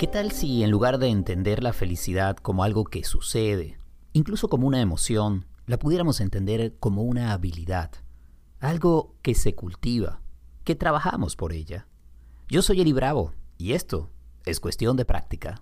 ¿Qué tal si en lugar de entender la felicidad como algo que sucede, incluso como una emoción, la pudiéramos entender como una habilidad, algo que se cultiva, que trabajamos por ella? Yo soy Eli Bravo y esto es cuestión de práctica.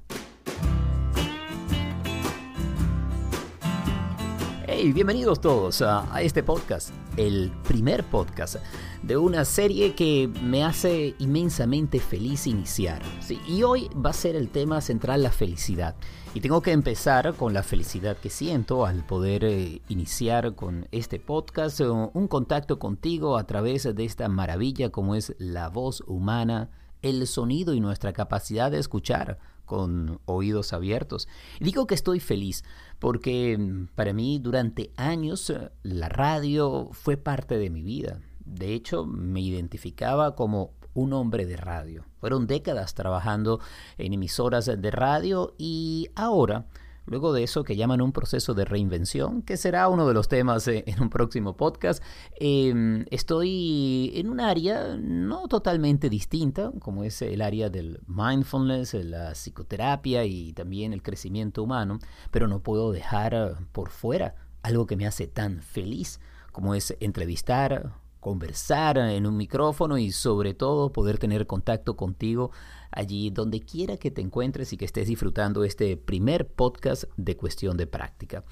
Bienvenidos todos a, este podcast, el primer podcast de una serie que me hace inmensamente feliz iniciar. Y hoy va a ser el tema central, la felicidad. Y tengo que empezar con la felicidad que siento al poder eh, iniciar con este podcast, eh, un contacto contigo a través de esta maravilla como es la voz humana, el sonido y nuestra capacidad de escuchar con oídos abiertos. Digo que estoy feliz porque mm, para mí durante años eh, la radio fue parte de mi vida. De hecho, me identificaba como un hombre de radio. Fueron décadas trabajando en emisoras de radio y ahora Luego de eso, que llaman un proceso de reinvención, que será uno de los temas eh, en un próximo podcast, eh, estoy en un área no totalmente distinta, como es el área del mindfulness, la psicoterapia y también el crecimiento humano, pero no puedo dejar por fuera algo que me hace tan feliz, como es entrevistar, conversar en un micrófono y sobre todo poder tener contacto contigo allí donde quiera que te encuentres y que estés disfrutando este primer podcast de cuestión de práctica.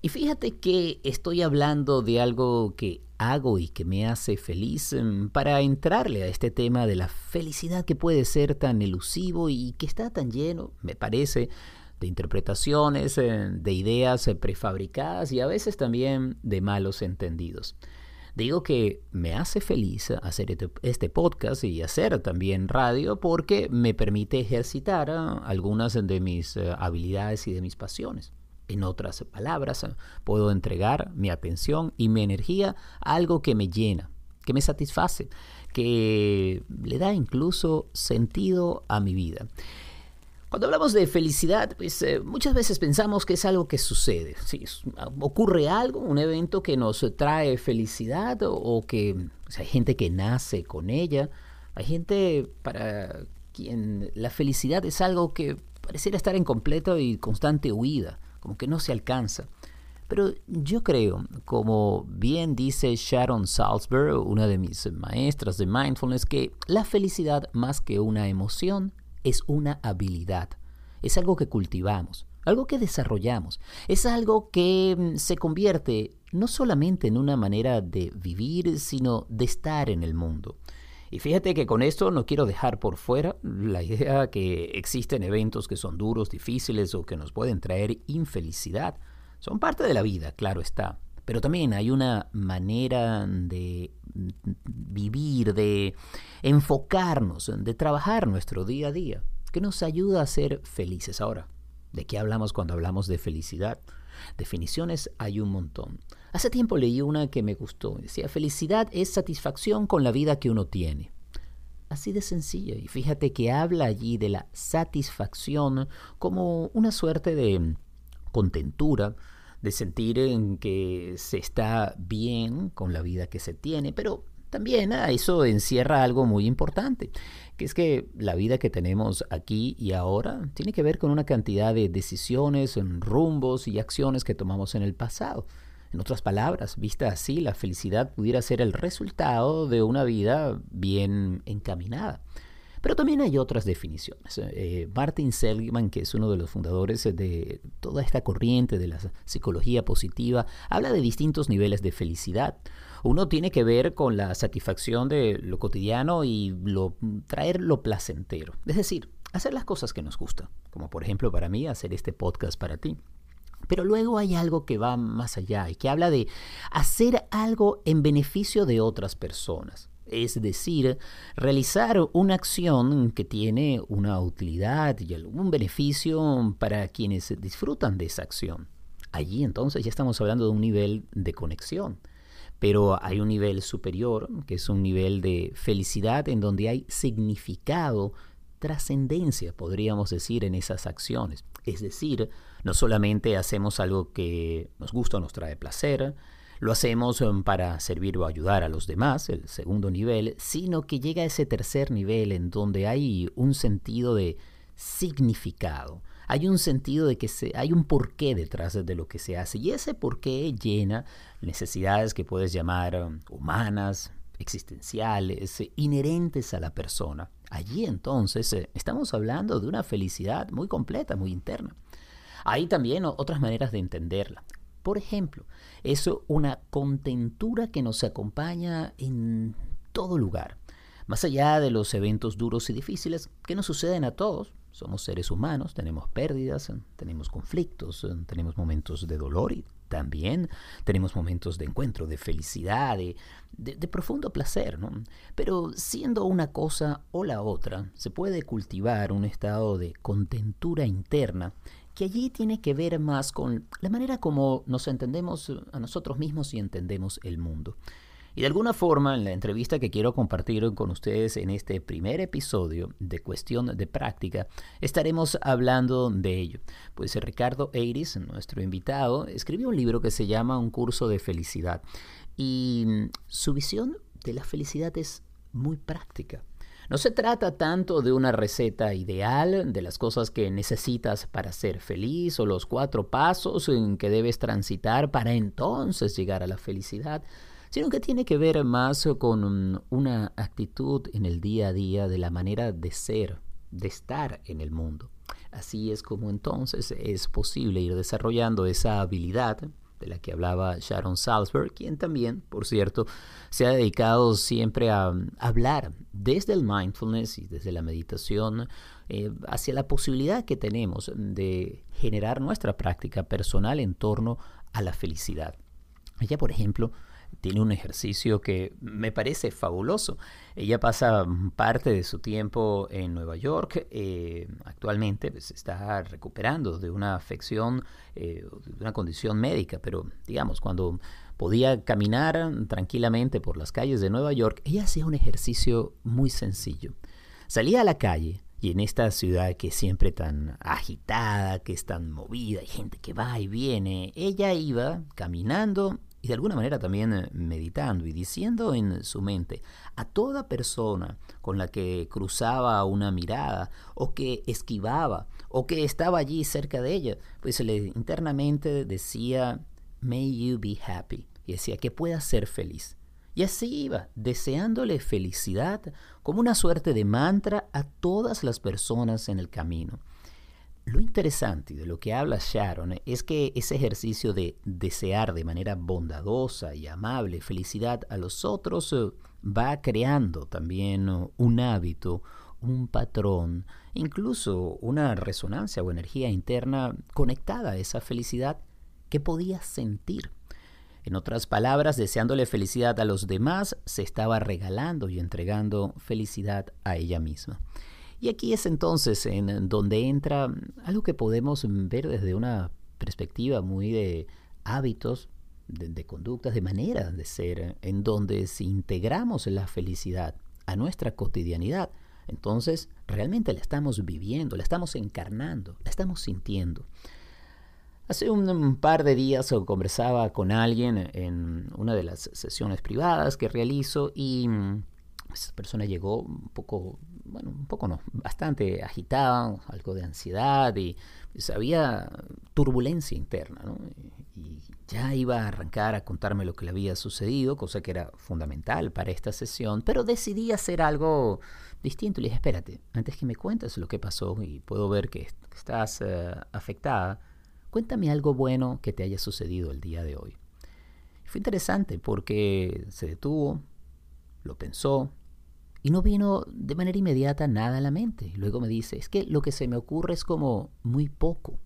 Y fíjate que estoy hablando de algo que hago y que me hace feliz em, para entrarle a este tema de la felicidad que puede ser tan elusivo y que está tan lleno, me parece, de interpretaciones, eh, de ideas eh, prefabricadas y a veces también de malos entendidos. Digo que me hace feliz hacer este, este podcast y hacer también radio porque me permite ejercitar ah, algunas de mis eh, habilidades y de mis pasiones. En otras palabras, puedo entregar mi atención y mi energía a algo que me llena, que me satisface, que le da incluso sentido a mi vida. Cuando hablamos de felicidad, pues eh, muchas veces pensamos que es algo que sucede. Sí, ocurre algo, un evento que nos trae felicidad o, que hay gente que nace con ella. Hay gente para quien la felicidad es algo que pareciera estar en completa y constante huida, como que no se alcanza. Pero yo creo, como bien dice Sharon Salzberg, una de mis maestras de mindfulness, que la felicidad más que una emoción es una habilidad, es algo que cultivamos, algo que desarrollamos, es algo que mm, se convierte no solamente en una manera de vivir, sino de estar en el mundo. Y fíjate que con esto no quiero dejar por fuera la idea que existen eventos que son duros, difíciles o que nos pueden traer infelicidad. Son parte de la vida, claro está. Pero también hay una manera de vivir, de enfocarnos, de trabajar nuestro día a día, que nos ayuda a ser felices. Ahora, ¿de qué hablamos cuando hablamos de felicidad? Definiciones hay un montón. Hace tiempo leí una que me gustó. Decía, felicidad es satisfacción con la vida que uno tiene. Así de sencilla. Y fíjate que habla allí de la satisfacción como una suerte de contentura, de sentir en que se está bien con la vida que se tiene, pero también ah, eso encierra algo muy importante, que es que la vida que tenemos aquí y ahora tiene que ver con una cantidad de decisiones, rumbos y acciones que tomamos en el pasado. En otras palabras, vista así, la felicidad pudiera ser el resultado de una vida bien encaminada. Pero también hay otras definiciones. Eh, Martin Seligman, que es uno de los fundadores de toda esta corriente de la psicología positiva, habla de distintos niveles de felicidad. Uno tiene que ver con la satisfacción de lo cotidiano y traer lo placentero. Es decir, hacer las cosas que nos gustan, como por ejemplo para mí hacer este podcast para ti. Pero luego hay algo que va más allá y que habla de hacer algo en beneficio de otras personas es decir, realizar una acción que tiene una utilidad y algún beneficio para quienes disfrutan de esa acción. Allí entonces ya estamos hablando de un nivel de conexión, pero hay un nivel superior, que es un nivel de felicidad en donde hay significado, trascendencia, podríamos decir, en esas acciones. Es decir, no solamente hacemos algo que nos gusta o nos trae placer, lo hacemos em, para servir o ayudar a los demás, el segundo nivel, sino que llega a ese tercer nivel en donde hay un sentido de significado. Hay un sentido de que se, hay un porqué detrás de lo que se hace y ese porqué llena necesidades que puedes llamar um, humanas, existenciales, inherentes a la persona. Allí entonces eh, estamos hablando de una felicidad muy completa, muy interna. Hay también otras maneras de entenderla. Por ejemplo, es una contentura que nos acompaña en todo lugar. Más allá de los eventos duros y difíciles que nos suceden a todos, somos seres humanos, tenemos pérdidas, tenemos conflictos, tenemos momentos de dolor y también tenemos momentos de encuentro, de felicidad, de, profundo placer. Pero siendo una cosa o la otra, se puede cultivar un estado de contentura interna que allí tiene que ver más con la manera como nos entendemos a nosotros mismos y entendemos el mundo. Y de alguna forma, en la entrevista que quiero compartir con ustedes en este primer episodio de Cuestión de Práctica, estaremos hablando de ello. Pues Ricardo Eiris, nuestro invitado, escribió un libro que se llama Un curso de felicidad. Y su visión de la felicidad es muy práctica. No se trata tanto de una receta ideal, de las cosas que necesitas para ser feliz o los cuatro pasos en que debes transitar para entonces llegar a la felicidad sino que tiene que ver más con una actitud en el día a día de la manera de ser, de estar en el mundo. Así es como entonces es posible ir desarrollando esa habilidad de la que hablaba Sharon Salzberg, quien también, por cierto, se ha dedicado siempre a hablar desde el mindfulness y desde la meditación eh, hacia la posibilidad que tenemos de generar nuestra práctica personal en torno a la felicidad. Ella, por ejemplo, tiene un ejercicio que me parece fabuloso. Ella pasa parte de su tiempo en Nueva York, eh, actualmente se pues, está recuperando de una afección, eh, de una condición médica, pero digamos, cuando podía caminar tranquilamente por las calles de Nueva York, ella hacía un ejercicio muy sencillo. Salía a la calle, y en esta ciudad que es siempre tan agitada, que es tan movida, hay gente que va y viene, ella iba caminando y de alguna manera también eh, meditando y diciendo en su mente a toda persona con la que cruzaba una mirada o que esquivaba o que estaba allí cerca de ella, pues le internamente decía, may you be happy, y decía que pueda ser feliz. Y así iba, deseándole felicidad como una suerte de mantra a todas las personas en el camino. Lo interesante de lo que habla Sharon es que ese ejercicio de desear de manera bondadosa y amable felicidad a los otros eh, va creando también un hábito, un patrón, incluso una resonancia o energía interna conectada a esa felicidad que podía sentir. En otras palabras, deseándole felicidad a los demás, se estaba regalando y entregando felicidad a ella misma. Y aquí es entonces en donde entra algo que podemos ver desde una perspectiva muy de hábitos, de, conductas, de maneras de ser, en donde si integramos la felicidad a nuestra cotidianidad, entonces realmente la estamos viviendo, la estamos encarnando, la estamos sintiendo. Hace un, par de días conversaba con alguien en una de las sesiones privadas que realizo y esa persona llegó un poco bueno, un poco no, bastante agitada, algo de ansiedad y pues, había turbulencia interna, ¿no? Y ya iba a arrancar a contarme lo que le había sucedido, cosa que era fundamental para esta sesión, pero decidí hacer algo distinto. Le dije, espérate, antes que me cuentes lo que pasó y puedo ver que estás eh, afectada, cuéntame algo bueno que te haya sucedido el día de hoy. Fue interesante porque se detuvo, lo pensó, y no vino de manera inmediata nada a la mente. Luego me dice, es que lo que se me ocurre es como muy poco.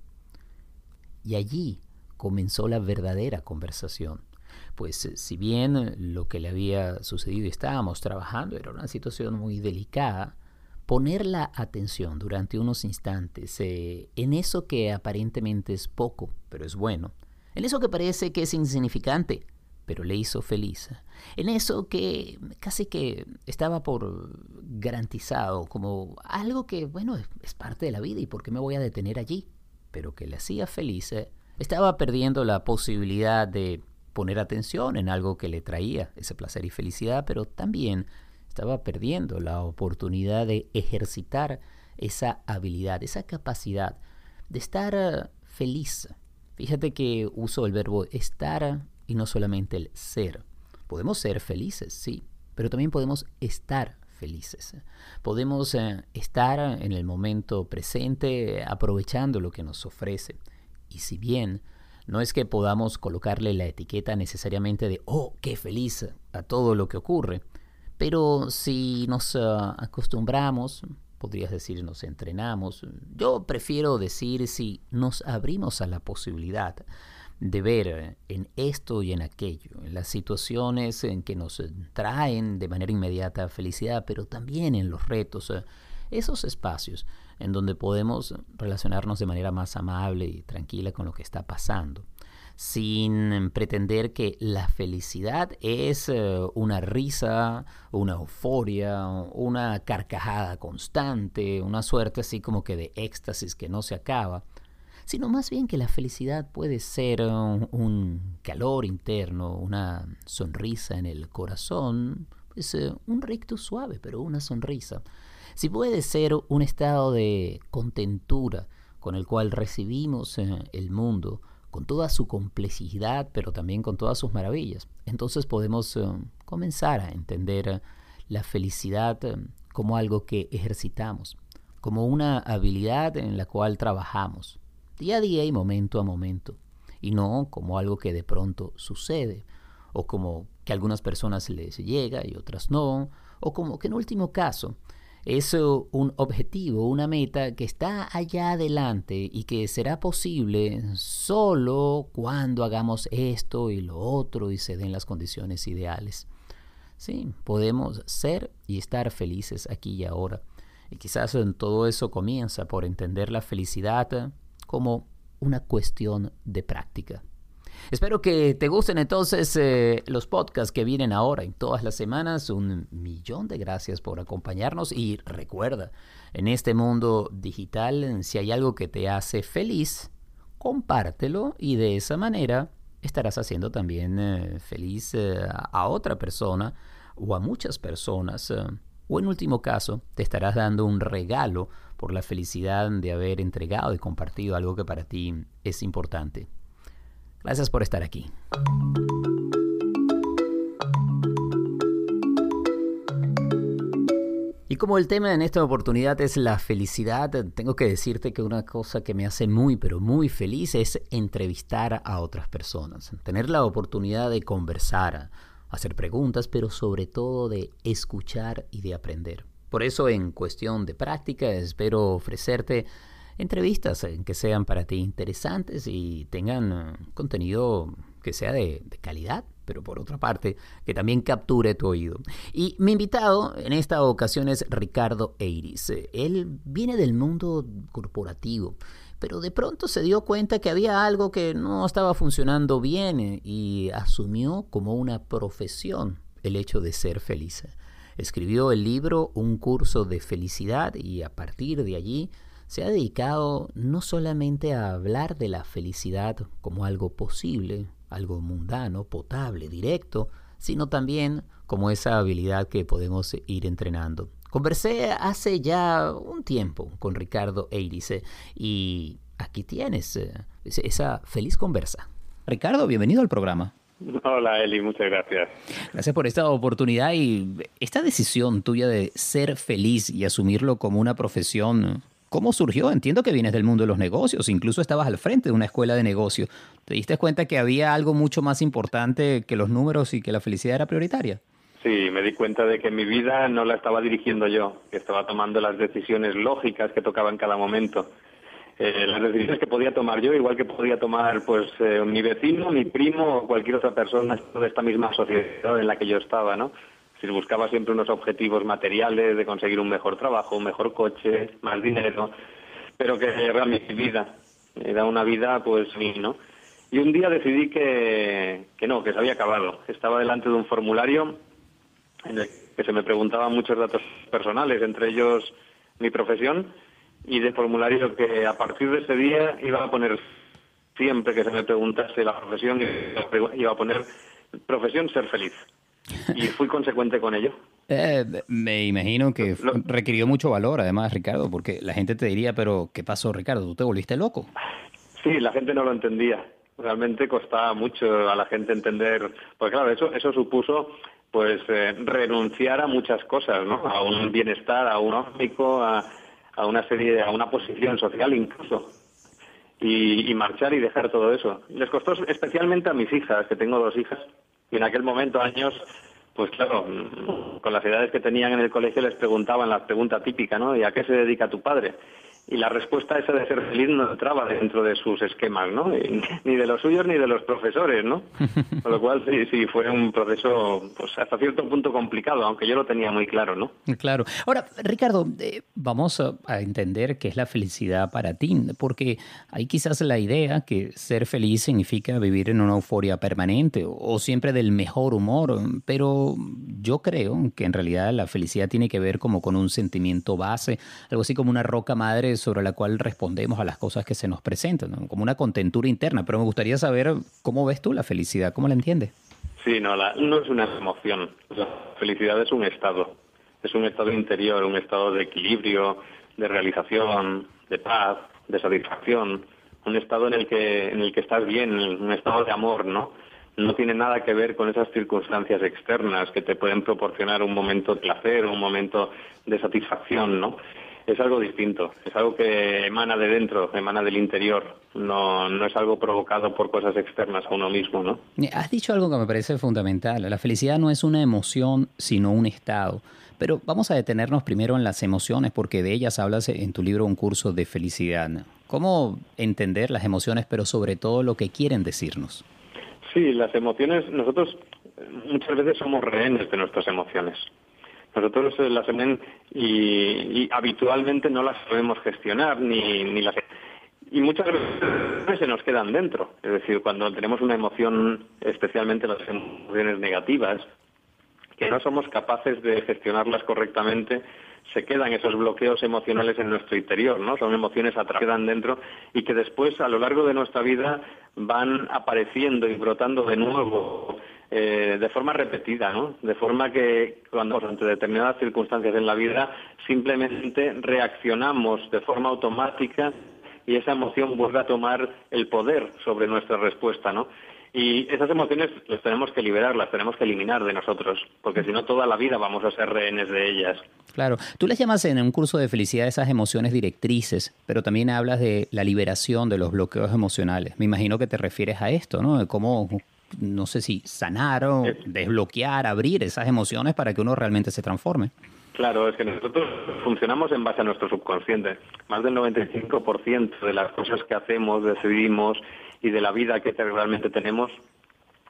Y allí comenzó la verdadera conversación. Pues eh, si bien lo que le había sucedido y estábamos trabajando era una situación muy delicada, poner la atención durante unos instantes eh, en eso que aparentemente es poco, pero es bueno, en eso que parece que es insignificante, pero le hizo feliz. En eso que casi que estaba por garantizado, como algo que, bueno, es parte de la vida y por qué me voy a detener allí, pero que le hacía feliz, eh, estaba perdiendo la posibilidad de poner atención en algo que le traía ese placer y felicidad, pero también estaba perdiendo la oportunidad de ejercitar esa habilidad, esa capacidad de estar eh, feliz. Fíjate que uso el verbo estar y no solamente el ser. Podemos ser felices, sí, pero también podemos estar felices. Podemos eh, estar en el momento presente aprovechando lo que nos ofrece. Y si bien no es que podamos colocarle la etiqueta necesariamente de, oh, qué feliz a todo lo que ocurre, pero si nos eh, acostumbramos, podrías decir nos entrenamos, yo prefiero decir si nos abrimos a la posibilidad de ver en esto y en aquello, en las situaciones en que nos traen de manera inmediata felicidad, pero también en los retos, esos espacios en donde podemos relacionarnos de manera más amable y tranquila con lo que está pasando, sin pretender que la felicidad es eh, una risa, una euforia, una carcajada constante, una suerte así como que de éxtasis que no se acaba sino más bien que la felicidad puede ser un, calor interno, una sonrisa en el corazón, pues eh, un recto suave, pero una sonrisa. Si puede ser un estado de contentura con el cual recibimos eh, el mundo, con toda su complejidad, pero también con todas sus maravillas, entonces podemos eh, comenzar a entender la felicidad como algo que ejercitamos, como una habilidad en la cual trabajamos, día a día y momento a momento, y no como algo que de pronto sucede, o como que algunas personas les llega y otras no, o como que en último caso es un objetivo, una meta que está allá adelante y que será posible solo cuando hagamos esto y lo otro y se den las condiciones ideales. Sí, podemos ser y estar felices aquí y ahora. Y quizás en todo eso comienza por entender la felicidad como una cuestión de práctica. Espero que te gusten entonces eh, los podcasts que vienen ahora y todas las semanas. Un millón de gracias por acompañarnos y recuerda, en este mundo digital, si hay algo que te hace feliz, compártelo y de esa manera estarás haciendo también eh, feliz eh, a otra persona o a muchas personas. o en último caso, te estarás dando un regalo por la felicidad de haber entregado y compartido algo que para ti es importante. Gracias por estar aquí. Y como el tema en esta oportunidad es la felicidad, tengo que decirte que una cosa que me hace muy, pero muy feliz es entrevistar a otras personas, tener la oportunidad de conversar, hacer preguntas, pero sobre todo de escuchar y de aprender. Por eso en cuestión de práctica espero ofrecerte entrevistas eh, que sean para ti interesantes y tengan eh, contenido que sea de, calidad, pero por otra parte, que también capture tu oído. Y mi invitado en esta ocasión es Ricardo Eiris. Él viene del mundo corporativo, pero de pronto se dio cuenta que había algo que no estaba funcionando bien eh, y asumió como una profesión el hecho de ser feliz. Escribió el libro Un curso de felicidad y a partir de allí se ha dedicado no solamente a hablar de la felicidad como algo posible, algo mundano, potable, directo, sino también como esa habilidad que podemos ir entrenando. Conversé hace ya un tiempo con Ricardo Eirice y aquí tienes eh, esa feliz conversa. Ricardo, bienvenido al programa. Hola Eli, muchas gracias. Gracias por esta oportunidad y esta decisión tuya de ser feliz y asumirlo como una profesión. ¿Cómo surgió? Entiendo que vienes del mundo de los negocios, incluso estabas al frente de una escuela de negocios. ¿Te diste cuenta que había algo mucho más importante que los números y que la felicidad era prioritaria? Sí, me di cuenta de que mi vida no la estaba dirigiendo yo, que estaba tomando las decisiones lógicas que tocaba en cada momento eh, las decisiones que podía tomar yo, igual que podía tomar pues eh, mi vecino, mi primo o cualquier otra persona de esta misma sociedad en la que yo estaba, ¿no? Si buscaba siempre unos objetivos materiales de conseguir un mejor trabajo, un mejor coche, más dinero, pero que era mi vida, era una vida pues mí, ¿no? Y un día decidí que, que no, que se había acabado. Estaba delante de un formulario en el que se me preguntaban muchos datos personales, entre ellos mi profesión, y de formulario que a partir de ese día iba a poner siempre que se me preguntase la profesión iba a poner profesión ser feliz y fui consecuente con ello. Eh, me imagino que requirió mucho valor, además, Ricardo, porque la gente te diría, pero ¿qué pasó, Ricardo? ¿Tú te volviste loco? Sí, la gente no lo entendía. Realmente costaba mucho a la gente entender, porque claro, eso, eso supuso pues eh, renunciar a muchas cosas, ¿no? A un bienestar, a un óptico, a, a una serie, a una posición social incluso. Y, y, marchar y dejar todo eso. Les costó especialmente a mis hijas, que tengo dos hijas, y en aquel momento, años, pues claro, con las edades que tenían en el colegio les preguntaban la pregunta típica, ¿no? ¿Y a qué se dedica tu padre? Y la respuesta esa de ser feliz no entraba dentro de sus esquemas, ¿no? Ni de los suyos ni de los profesores, ¿no? Con lo cual sí, sí, fue un proceso pues hasta cierto punto complicado, aunque yo lo tenía muy claro, ¿no? Claro. Ahora, Ricardo, eh, vamos a, entender qué es la felicidad para ti, porque hay quizás la idea que ser feliz significa vivir en una euforia permanente o siempre del mejor humor, pero yo creo que en realidad la felicidad tiene que ver como con un sentimiento base, algo así como una roca madre sobre la cual respondemos a las cosas que se nos presentan, como una contentura interna. Pero me gustaría saber cómo ves tú la felicidad, cómo la entiendes. Sí, no, no es una emoción. Felicidad es un estado, es un estado interior, un estado de equilibrio, de realización, de paz, de satisfacción, un estado en el que en el que estás bien, un estado de amor, ¿no? No tiene nada que ver con esas circunstancias externas que te pueden proporcionar un momento de placer, un momento de satisfacción, ¿no? Es algo distinto, es algo que emana de dentro, emana del interior, no, no es algo provocado por cosas externas a uno mismo, ¿no? Has dicho algo que me parece fundamental, la felicidad no es una emoción, sino un estado. Pero vamos a detenernos primero en las emociones, porque de ellas hablas en tu libro Un curso de felicidad. ¿Cómo entender las emociones, pero sobre todo lo que quieren decirnos? Sí, las emociones, nosotros muchas veces somos rehenes de nuestras emociones. Nosotros las y, y, habitualmente no las podemos gestionar ni, ni las y muchas veces se nos quedan dentro. Es decir, cuando tenemos una emoción, especialmente las emociones negativas, que no somos capaces de gestionarlas correctamente, se quedan esos bloqueos emocionales en nuestro interior, ¿no? Son emociones que quedan dentro y que después a lo largo de nuestra vida van apareciendo y brotando de nuevo eh, de forma repetida. De forma que cuando ante determinadas circunstancias en la vida simplemente reaccionamos de forma automática y esa emoción vuelve a tomar el poder sobre nuestra respuesta, ¿no? Y esas emociones las tenemos que liberar, las tenemos que eliminar de nosotros, porque si no toda la vida vamos a ser rehenes de ellas. Claro, tú les llamas en un curso de felicidad esas emociones directrices, pero también hablas de la liberación de los bloqueos emocionales. Me imagino que te refieres a esto, ¿no? De cómo no sé si sanar o desbloquear, abrir esas emociones para que uno realmente se transforme. Claro, es que nosotros funcionamos en base a nuestro subconsciente. Más del 95% de las cosas que hacemos, decidimos y de la vida que realmente tenemos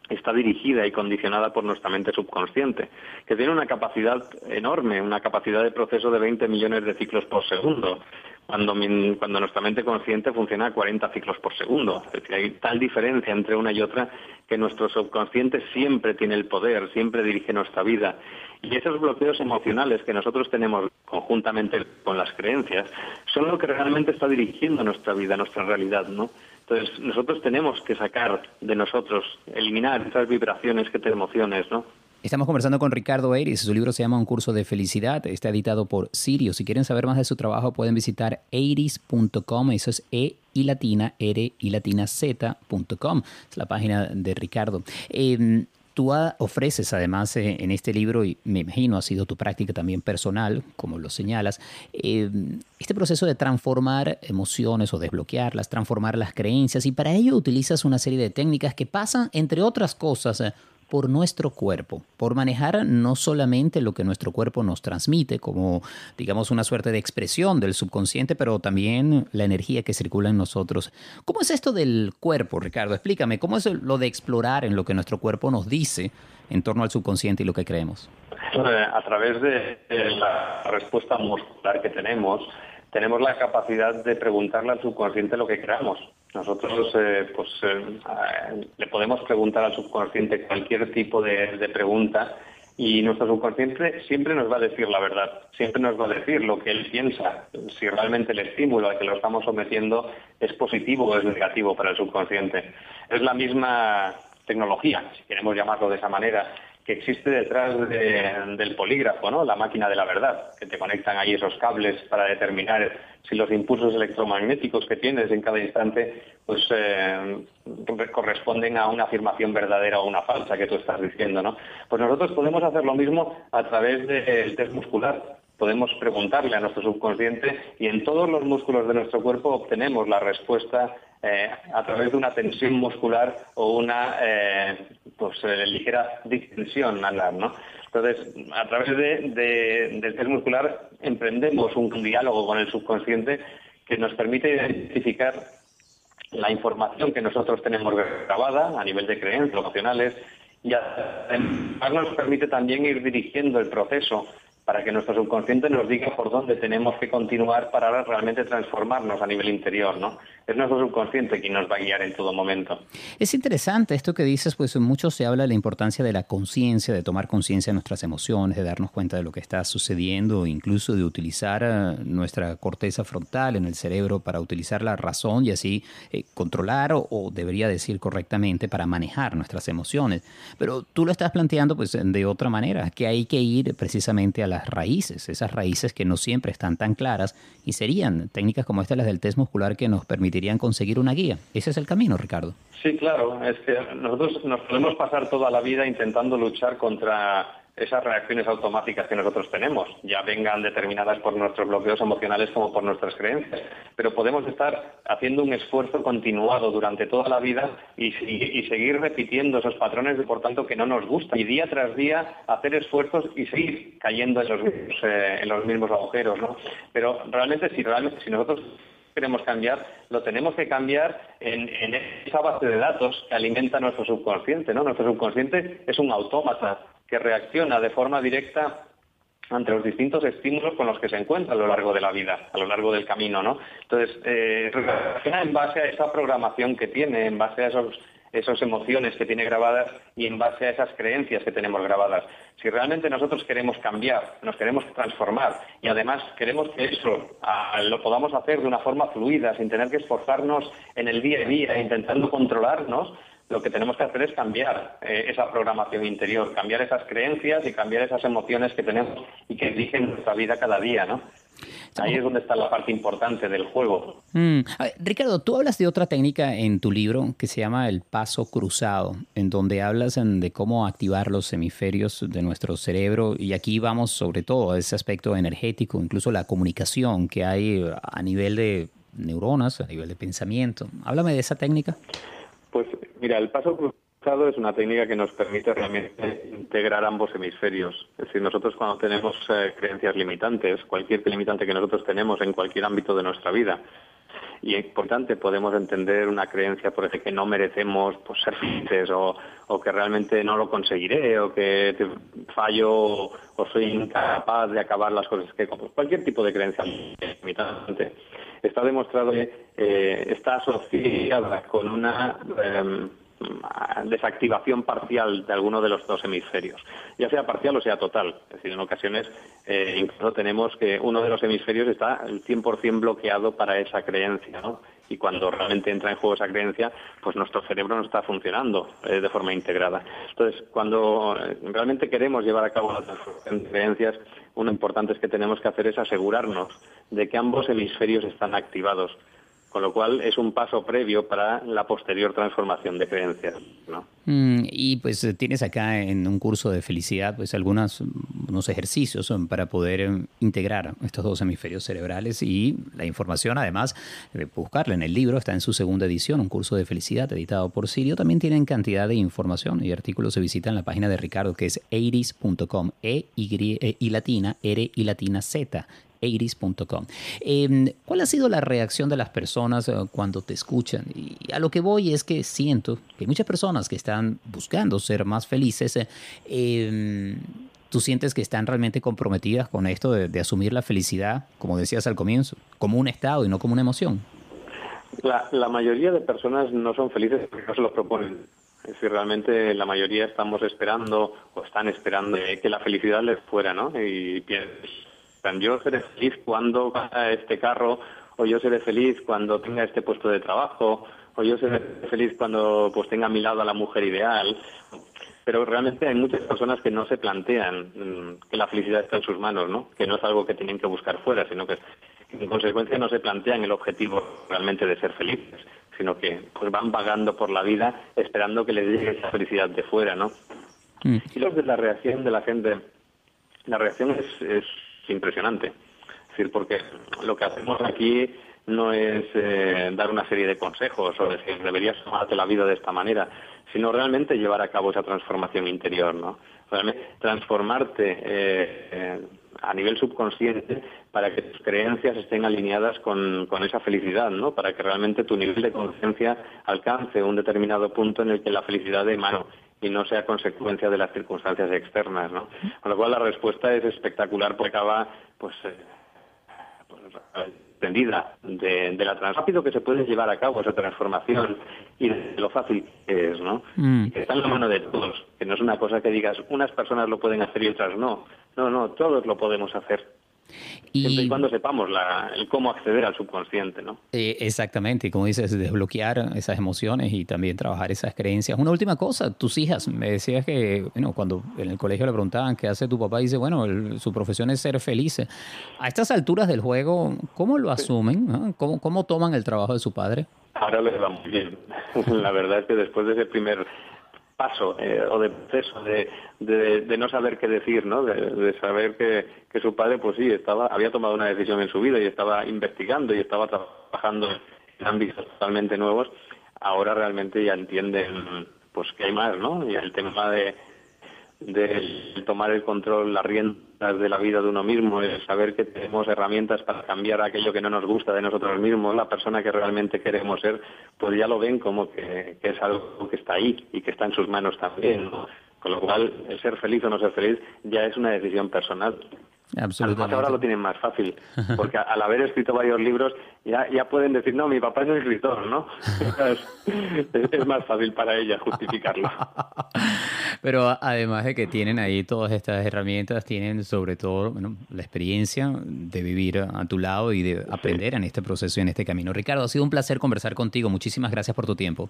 está dirigida y condicionada por nuestra mente subconsciente, que tiene una capacidad enorme, una capacidad de proceso de 20 millones de ciclos por segundo cuando, cuando nuestra mente consciente funciona a 40 ciclos por segundo. Es decir, hay tal diferencia entre una y otra que nuestro subconsciente siempre tiene el poder, siempre dirige nuestra vida. Y esos bloqueos emocionales que nosotros tenemos conjuntamente con las creencias son lo que realmente está dirigiendo nuestra vida, nuestra realidad, ¿no? Entonces, nosotros tenemos que sacar de nosotros, eliminar esas vibraciones que te emociones, ¿no? Estamos conversando con Ricardo Eiris, su libro se llama Un curso de felicidad, está editado por Sirio. Si quieren saber más de su trabajo pueden visitar eiris.com, eso es E y latina, R y latina Z.com, es la página de Ricardo. Em, tú ofreces además eh, en este libro, y me imagino ha sido tu práctica también personal, como lo señalas, em, este proceso de transformar emociones o desbloquearlas, transformar las creencias, y para ello utilizas una serie de técnicas que pasan, entre otras cosas, por nuestro cuerpo, por manejar no solamente lo que nuestro cuerpo nos transmite, como digamos una suerte de expresión del subconsciente, pero también la energía que circula en nosotros. ¿Cómo es esto del cuerpo, Ricardo? Explícame, ¿cómo es lo de explorar en lo que nuestro cuerpo nos dice en torno al subconsciente y lo que creemos? Eh, a través de la respuesta muscular que tenemos, tenemos la capacidad de preguntarle al subconsciente lo que creamos. Nosotros eh, pues, eh, le podemos preguntar al subconsciente cualquier tipo de, pregunta y nuestro subconsciente siempre nos va a decir la verdad, siempre nos va a decir lo que él piensa, si realmente el estímulo al que lo estamos sometiendo es positivo o es negativo para el subconsciente. Es la misma tecnología, si queremos llamarlo de esa manera, que existe detrás del polígrafo, ¿no? La máquina de la verdad, que te conectan ahí esos cables para determinar si los impulsos electromagnéticos que tienes en cada instante pues eh, corresponden a una afirmación verdadera o una falsa que tú estás diciendo, ¿no? Pues nosotros podemos hacer lo mismo a través del test muscular. Podemos preguntarle a nuestro subconsciente y en todos los músculos de nuestro cuerpo obtenemos la respuesta eh, a través de una tensión muscular o una eh, pues, eh, ligera distensión alar, ¿no? Entonces, a través de, del test muscular emprendemos un diálogo con el subconsciente que nos permite identificar la información que nosotros tenemos grabada a nivel de creencias emocionales y además nos permite también ir dirigiendo el proceso para que nuestro subconsciente nos diga por dónde tenemos que continuar para realmente transformarnos a nivel interior, ¿no? Es nuestro subconsciente quien nos va a guiar en todo momento. Es interesante esto que dices, pues mucho se habla de la importancia de la conciencia, de tomar conciencia de nuestras emociones, de darnos cuenta de lo que está sucediendo, incluso de utilizar eh, nuestra corteza frontal en el cerebro para utilizar la razón y así eh, controlar o, o, debería decir correctamente para manejar nuestras emociones. Pero tú lo estás planteando pues de otra manera, que hay que ir precisamente a la raíces, esas raíces que no siempre están tan claras y serían técnicas como estas las del test muscular que nos permitirían conseguir una guía. Ese es el camino, Ricardo. Sí, claro, es que nosotros nos podemos pasar toda la vida intentando luchar contra esas reacciones automáticas que nosotros tenemos, ya vengan determinadas por nuestros bloqueos emocionales como por nuestras creencias. Pero podemos estar haciendo un esfuerzo continuado durante toda la vida y, seguir repitiendo esos patrones, por tanto, que no nos gustan. Y día tras día hacer esfuerzos y seguir cayendo en los, eh, en los mismos agujeros. ¿no? Pero realmente, si, realmente, si nosotros queremos cambiar, lo tenemos que cambiar en, esa base de datos que alimenta nuestro subconsciente, ¿no? Nuestro subconsciente es un autómata que reacciona de forma directa ante los distintos estímulos con los que se encuentra a lo largo de la vida, a lo largo del camino, ¿no? Entonces, eh, en base a esa programación que tiene, en base a esos, esas emociones que tiene grabadas y en base a esas creencias que tenemos grabadas. Si realmente nosotros queremos cambiar, nos queremos transformar y además queremos que eso ah, lo podamos hacer de una forma fluida, sin tener que esforzarnos en el día a día, intentando controlarnos, lo que tenemos que hacer es cambiar eh, esa programación interior, cambiar esas creencias y cambiar esas emociones que tenemos y que dirigen nuestra vida cada día, ¿no? Ahí es donde está la parte importante del juego. Mm. Ricardo, tú hablas de otra técnica en tu libro que se llama el paso cruzado, en donde hablas de cómo activar los hemisferios de nuestro cerebro y aquí vamos sobre todo a ese aspecto energético, incluso la comunicación que hay a nivel de neuronas, a nivel de pensamiento. Háblame de esa técnica. Pues mira, el paso cruzado es una técnica que nos permite realmente integrar ambos hemisferios. Es decir, nosotros cuando tenemos eh, creencias limitantes, cualquier limitante que nosotros tenemos en cualquier ámbito de nuestra vida, y es importante podemos entender una creencia por ejemplo que no merecemos pues, ser felices o, que realmente no lo conseguiré o que fallo o soy incapaz de acabar las cosas que cualquier tipo de creencia limitante está demostrado que eh, está asociada con una em, desactivación parcial de alguno de los dos hemisferios, ya sea parcial o sea total. Es decir, en ocasiones eh, incluso tenemos que uno de los hemisferios está el 100% bloqueado para esa creencia, ¿no? Y cuando realmente entra en juego esa creencia, pues nuestro cerebro no está funcionando eh, de forma integrada. Entonces, cuando realmente queremos llevar a cabo las creencias, uno importante es que tenemos que hacer es asegurarnos de que ambos hemisferios están activados con lo cual es un paso previo para la posterior transformación de creencias. ¿no? Mm, y pues tienes acá en un curso de felicidad pues algunos unos ejercicios para poder em, integrar estos dos hemisferios cerebrales y la información además de buscarla en el libro está en su segunda edición un curso de felicidad editado por Sirio también tienen cantidad de información y artículos se visitan en la página de Ricardo que es eiris.com e y, e, y latina r y latina z eiris.com. Em, ¿Cuál ha sido la reacción de las personas eh, cuando te escuchan? Y a lo que voy es que siento que muchas personas que están buscando ser más felices. Eh, em, ¿Tú sientes que están realmente comprometidas con esto de, asumir la felicidad, como decías al comienzo, como un estado y no como una emoción? La, la mayoría de personas no son felices porque no se lo proponen. Es decir, realmente la mayoría estamos esperando o están esperando que la felicidad les fuera, ¿no? Y yo seré feliz cuando vaya este carro, o yo seré feliz cuando tenga este puesto de trabajo, o yo seré feliz cuando pues tenga a mi lado a la mujer ideal. pero realmente hay muchas personas que no se plantean mm, que la felicidad está en sus manos, ¿no? Que no es algo que tienen que buscar fuera, sino que en consecuencia no se plantean el objetivo realmente de ser felices, sino que pues van vagando por la vida esperando que les llegue esa felicidad de fuera, ¿no? Mm. Y luego de la reacción de la gente, la reacción es, es impresionante. Es decir, porque lo que hacemos aquí no es eh, dar una serie de consejos o decir deberías tomarte la vida de esta manera, sino realmente llevar a cabo esa transformación interior, ¿no? Realmente transformarte eh, eh, a nivel subconsciente para que tus creencias estén alineadas con, con esa felicidad, ¿no? Para que realmente tu nivel de conciencia alcance un determinado punto en el que la felicidad de mano y no sea consecuencia de las circunstancias externas, ¿no? Con lo cual la respuesta es espectacular porque acaba, pues, pues extendida de, de la rápido que se puede llevar a cabo esa transformación y de lo fácil que es, ¿no? Mm. Que está en la mano de todos, que no es una cosa que digas unas personas lo pueden hacer y otras no. No, no, todos lo podemos hacer. Y... Siempre y cuando sepamos la, el cómo acceder al subconsciente, ¿no? Eh, exactamente, y como dices, desbloquear esas emociones y también trabajar esas creencias. Una última cosa, tus hijas, me decías que, bueno, cuando en el colegio le preguntaban qué hace tu papá, dice, bueno, su profesión es ser feliz. A estas alturas del juego, ¿cómo lo asumen? ¿Cómo, ¿Cómo toman el trabajo de su padre? Ahora les va muy bien. la verdad es que después de ese primer paso eh, o de proceso de, de, no saber qué decir, ¿no? De, saber que, que, su padre, pues sí, estaba había tomado una decisión en su vida y estaba investigando y estaba trabajando en ámbitos totalmente nuevos. Ahora realmente ya entienden, pues que hay más, ¿no? Y el tema de de tomar el control, las riendas de la vida de uno mismo, el saber que tenemos herramientas para cambiar aquello que no nos gusta de nosotros mismos, la persona que realmente queremos ser, pues ya lo ven como que, es algo que está ahí y que está en sus manos también. Con lo cual, el ser feliz o no ser feliz ya es una decisión personal. Absolutamente. ahora lo tienen más fácil, porque al haber escrito varios libros ya, ya pueden decir, no, mi papá es escritor, ¿no? es, más fácil para ella justificarlo. Pero además de que tienen ahí todas estas herramientas, tienen sobre todo la experiencia de vivir a tu lado y de aprender en este proceso y en este camino. Ricardo, ha sido un placer conversar contigo. Muchísimas gracias por tu tiempo.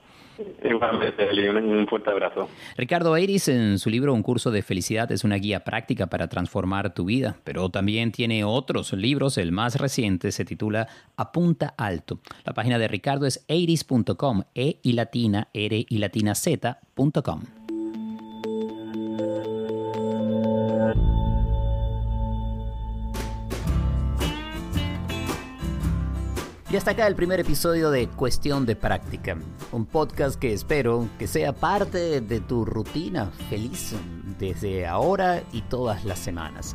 Igualmente, un fuerte abrazo. Ricardo Eiris, en su libro Un curso de felicidad, es una guía práctica para transformar tu vida pero también tiene otros libros. El más reciente se titula Apunta Alto. La página de Ricardo es eiris.com, e y latina, r y latina z.com. Y hasta acá el primer episodio de Cuestión de Práctica, un podcast que espero que sea parte de tu rutina feliz desde ahora y todas las semanas.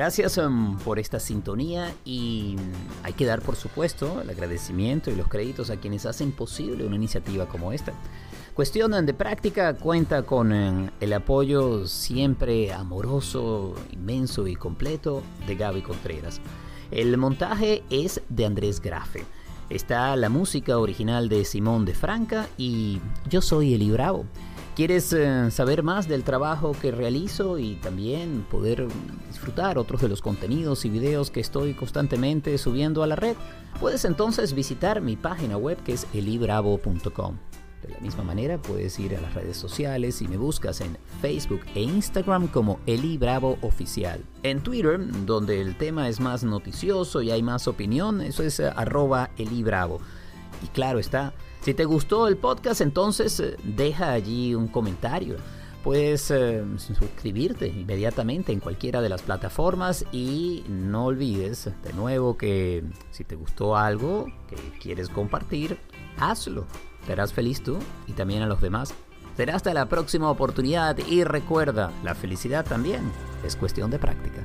Gracias um, por esta sintonía y mm, hay que dar por supuesto el agradecimiento y los créditos a quienes hacen posible una iniciativa como esta. Cuestión de práctica cuenta con um, el apoyo siempre amoroso, inmenso y completo de Gaby Contreras. El montaje es de Andrés Grafe. Está la música original de Simón de Franca y yo soy Eli Bravo. ¿Quieres eh, saber más del trabajo que realizo y también poder disfrutar otros de los contenidos y videos que estoy constantemente subiendo a la red? Puedes entonces visitar mi página web que es elibravo.com. De la misma manera puedes ir a las redes sociales y me buscas en Facebook e Instagram como Eli Bravo Oficial. En Twitter, donde el tema es más noticioso y hay más opinión, eso es eh, arroba Eli Bravo. Y claro está, si te gustó el podcast, entonces eh, deja allí un comentario. Puedes eh, suscribirte inmediatamente en cualquiera de las plataformas y no olvides de nuevo que si te gustó algo que quieres compartir, hazlo. Te harás feliz tú y también a los demás. Será hasta la próxima oportunidad y recuerda, la felicidad también es cuestión de práctica.